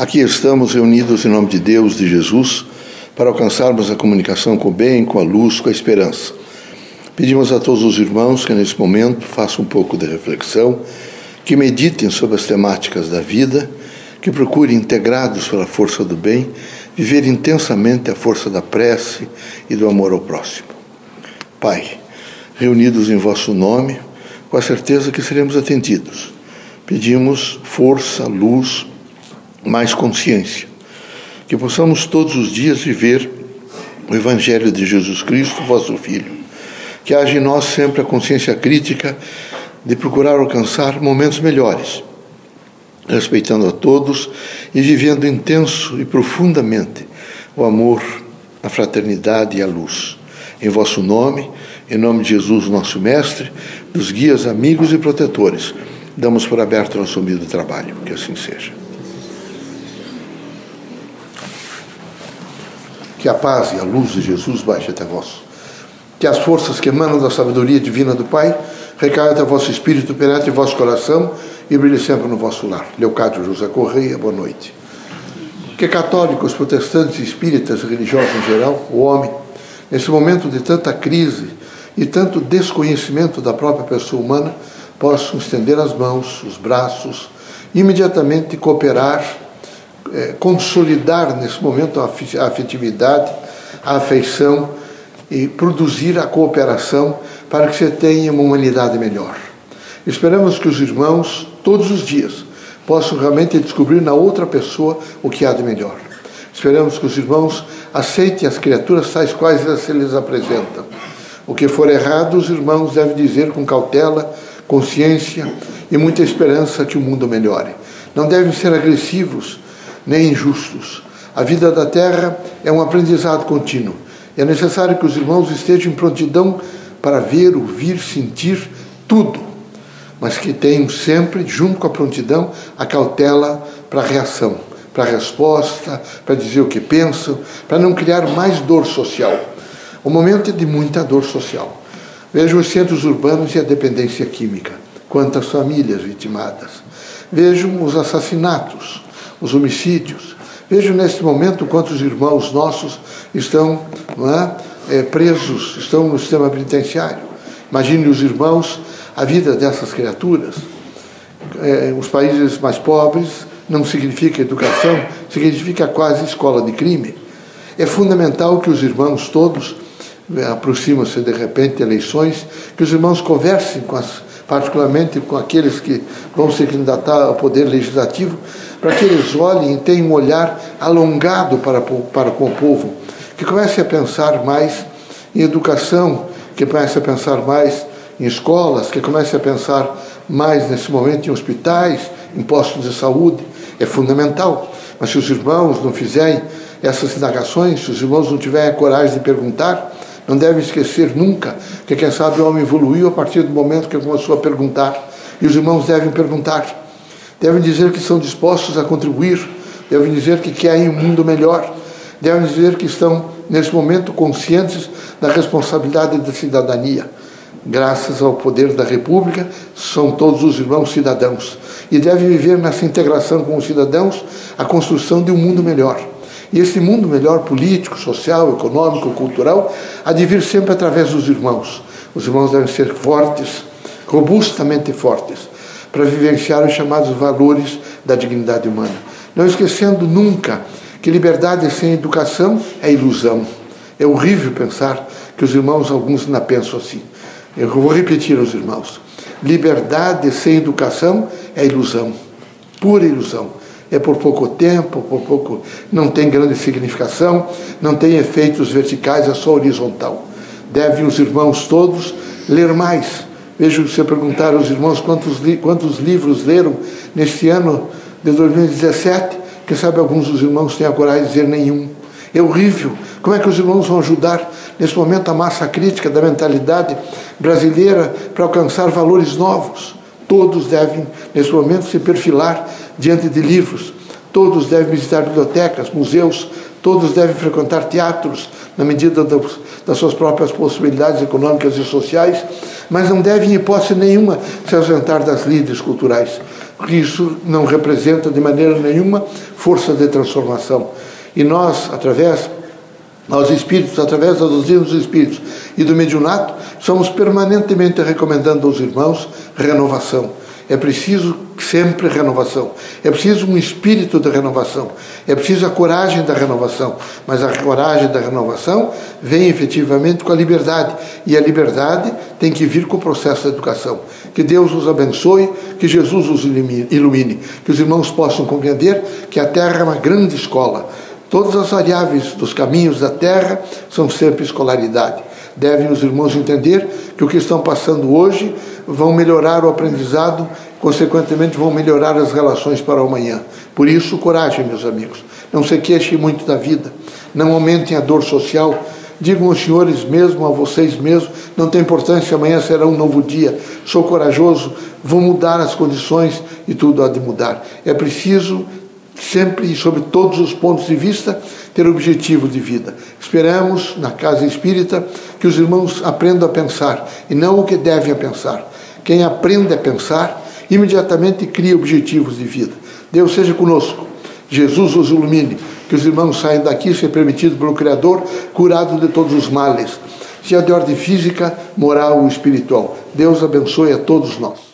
Aqui estamos reunidos em nome de Deus, de Jesus, para alcançarmos a comunicação com o bem, com a luz, com a esperança. Pedimos a todos os irmãos que nesse momento façam um pouco de reflexão, que meditem sobre as temáticas da vida, que procurem, integrados pela força do bem, viver intensamente a força da prece e do amor ao próximo. Pai, reunidos em vosso nome, com a certeza que seremos atendidos, pedimos força, luz, mais consciência. Que possamos todos os dias viver o Evangelho de Jesus Cristo, vosso Filho. Que haja em nós sempre a consciência crítica de procurar alcançar momentos melhores, respeitando a todos e vivendo intenso e profundamente o amor, a fraternidade e a luz. Em vosso nome, em nome de Jesus, nosso Mestre, dos guias, amigos e protetores, damos por aberto nosso humilde trabalho. Que assim seja. Que a paz e a luz de Jesus baixe até vós. Que as forças que emanam da sabedoria divina do Pai recaiam até vosso espírito, penetre vosso coração e brilhe sempre no vosso lar. Leocádio José Correia, boa noite. Que católicos, protestantes, espíritas, religiosos em geral, o homem, nesse momento de tanta crise e tanto desconhecimento da própria pessoa humana, possam estender as mãos, os braços, imediatamente cooperar é, consolidar nesse momento a afetividade, a afeição e produzir a cooperação para que você tenha uma humanidade melhor. Esperamos que os irmãos, todos os dias, possam realmente descobrir na outra pessoa o que há de melhor. Esperamos que os irmãos aceitem as criaturas tais quais se lhes apresentam. O que for errado, os irmãos devem dizer com cautela, consciência e muita esperança que o mundo melhore. Não devem ser agressivos, nem injustos. A vida da terra é um aprendizado contínuo. É necessário que os irmãos estejam em prontidão para ver, ouvir, sentir tudo, mas que tenham sempre, junto com a prontidão, a cautela para a reação, para a resposta, para dizer o que pensam, para não criar mais dor social. O momento é de muita dor social. Vejam os centros urbanos e a dependência química, quantas famílias vitimadas. Vejam os assassinatos, os homicídios. Vejo neste momento quantos irmãos nossos estão é, é, presos, estão no sistema penitenciário. Imagine os irmãos, a vida dessas criaturas. É, os países mais pobres não significa educação, significa quase escola de crime. É fundamental que os irmãos todos, é, aproximam-se de repente eleições, que os irmãos conversem com as, particularmente com aqueles que vão se candidatar ao poder legislativo, para que eles olhem e tenham um olhar alongado para, para com o povo, que comece a pensar mais em educação, que comece a pensar mais em escolas, que comece a pensar mais nesse momento em hospitais, em postos de saúde. É fundamental. Mas se os irmãos não fizerem essas indagações, se os irmãos não tiverem a coragem de perguntar, não devem esquecer nunca que, quem sabe, o homem evoluiu a partir do momento que começou a perguntar. E os irmãos devem perguntar devem dizer que são dispostos a contribuir, devem dizer que querem um mundo melhor, devem dizer que estão, nesse momento, conscientes da responsabilidade da cidadania. Graças ao poder da República, são todos os irmãos cidadãos e devem viver nessa integração com os cidadãos a construção de um mundo melhor. E esse mundo melhor, político, social, econômico, cultural, há de vir sempre através dos irmãos. Os irmãos devem ser fortes, robustamente fortes, para vivenciar os chamados valores da dignidade humana. Não esquecendo nunca que liberdade sem educação é ilusão. É horrível pensar que os irmãos, alguns ainda pensam assim. Eu vou repetir aos irmãos: liberdade sem educação é ilusão, pura ilusão. É por pouco tempo, por pouco, não tem grande significação, não tem efeitos verticais, é só horizontal. Devem os irmãos todos ler mais, Vejo se perguntar aos irmãos quantos, quantos livros leram neste ano de 2017, quem sabe alguns dos irmãos têm a coragem de dizer nenhum. É horrível. Como é que os irmãos vão ajudar nesse momento a massa crítica da mentalidade brasileira para alcançar valores novos? Todos devem, nesse momento, se perfilar diante de livros. Todos devem visitar bibliotecas, museus, todos devem frequentar teatros, na medida das suas próprias possibilidades econômicas e sociais, mas não devem, em hipótese nenhuma, se ausentar das lides culturais. isso não representa de maneira nenhuma força de transformação. E nós, através aos espíritos, através da doutrina dos espíritos e do mediunato, estamos permanentemente recomendando aos irmãos renovação. É preciso sempre renovação. É preciso um espírito de renovação. É preciso a coragem da renovação. Mas a coragem da renovação vem efetivamente com a liberdade. E a liberdade tem que vir com o processo da educação. Que Deus os abençoe, que Jesus os ilumine, que os irmãos possam compreender que a Terra é uma grande escola. Todas as variáveis dos caminhos da Terra são sempre escolaridade. Devem os irmãos entender que o que estão passando hoje vão melhorar o aprendizado, consequentemente vão melhorar as relações para o amanhã. Por isso, coragem, meus amigos. Não se queixem muito da vida, não aumentem a dor social. Digam aos senhores mesmo, a vocês mesmos, não tem importância, amanhã será um novo dia. Sou corajoso, vou mudar as condições e tudo há de mudar. É preciso sempre e sob todos os pontos de vista, ter objetivo de vida. Esperamos, na casa espírita, que os irmãos aprendam a pensar e não o que devem a pensar. Quem aprende a pensar, imediatamente cria objetivos de vida. Deus seja conosco. Jesus os ilumine. Que os irmãos saiam daqui, se permitido pelo Criador, curado de todos os males. Seja de ordem física, moral ou espiritual. Deus abençoe a todos nós.